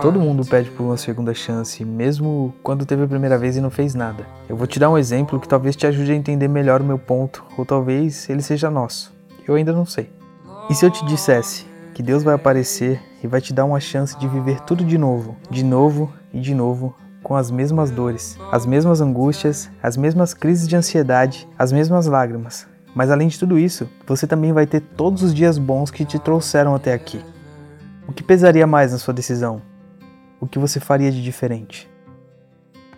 Todo mundo pede por uma segunda chance, mesmo quando teve a primeira vez e não fez nada. Eu vou te dar um exemplo que talvez te ajude a entender melhor o meu ponto, ou talvez ele seja nosso. Eu ainda não sei. E se eu te dissesse que Deus vai aparecer e vai te dar uma chance de viver tudo de novo, de novo e de novo, com as mesmas dores, as mesmas angústias, as mesmas crises de ansiedade, as mesmas lágrimas. Mas além de tudo isso, você também vai ter todos os dias bons que te trouxeram até aqui. O que pesaria mais na sua decisão? O que você faria de diferente?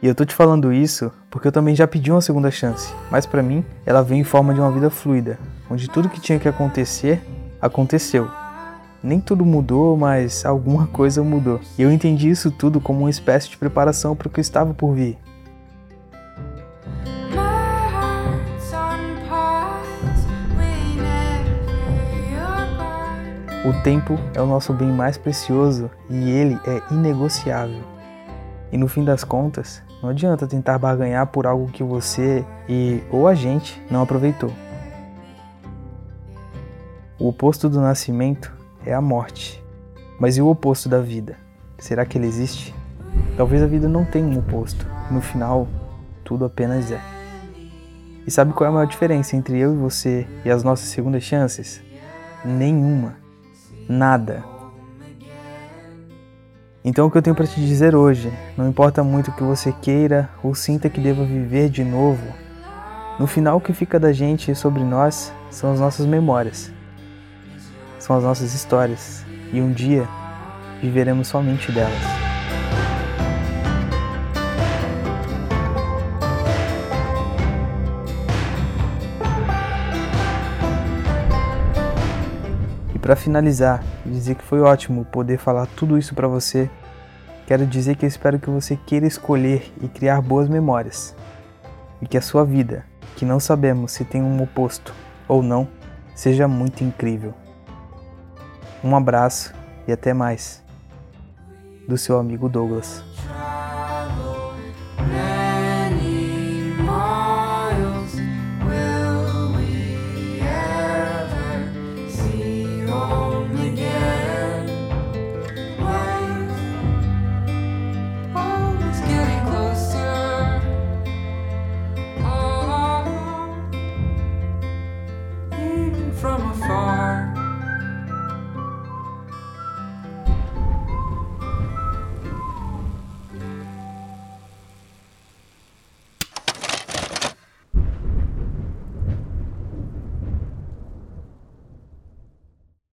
E eu tô te falando isso porque eu também já pedi uma segunda chance, mas para mim ela veio em forma de uma vida fluida, onde tudo que tinha que acontecer aconteceu. Nem tudo mudou, mas alguma coisa mudou. E eu entendi isso tudo como uma espécie de preparação para o que estava por vir. O tempo é o nosso bem mais precioso e ele é inegociável. E no fim das contas, não adianta tentar barganhar por algo que você e ou a gente não aproveitou. O oposto do nascimento é a morte. Mas e o oposto da vida? Será que ele existe? Talvez a vida não tenha um oposto. No final, tudo apenas é. E sabe qual é a maior diferença entre eu e você e as nossas segundas chances? Nenhuma. Nada. Então o que eu tenho para te dizer hoje, não importa muito o que você queira ou sinta que deva viver de novo, no final o que fica da gente e sobre nós são as nossas memórias. São as nossas histórias e um dia viveremos somente delas. Para finalizar, dizer que foi ótimo poder falar tudo isso para você, quero dizer que eu espero que você queira escolher e criar boas memórias. E que a sua vida, que não sabemos se tem um oposto ou não, seja muito incrível. Um abraço e até mais. Do seu amigo Douglas. from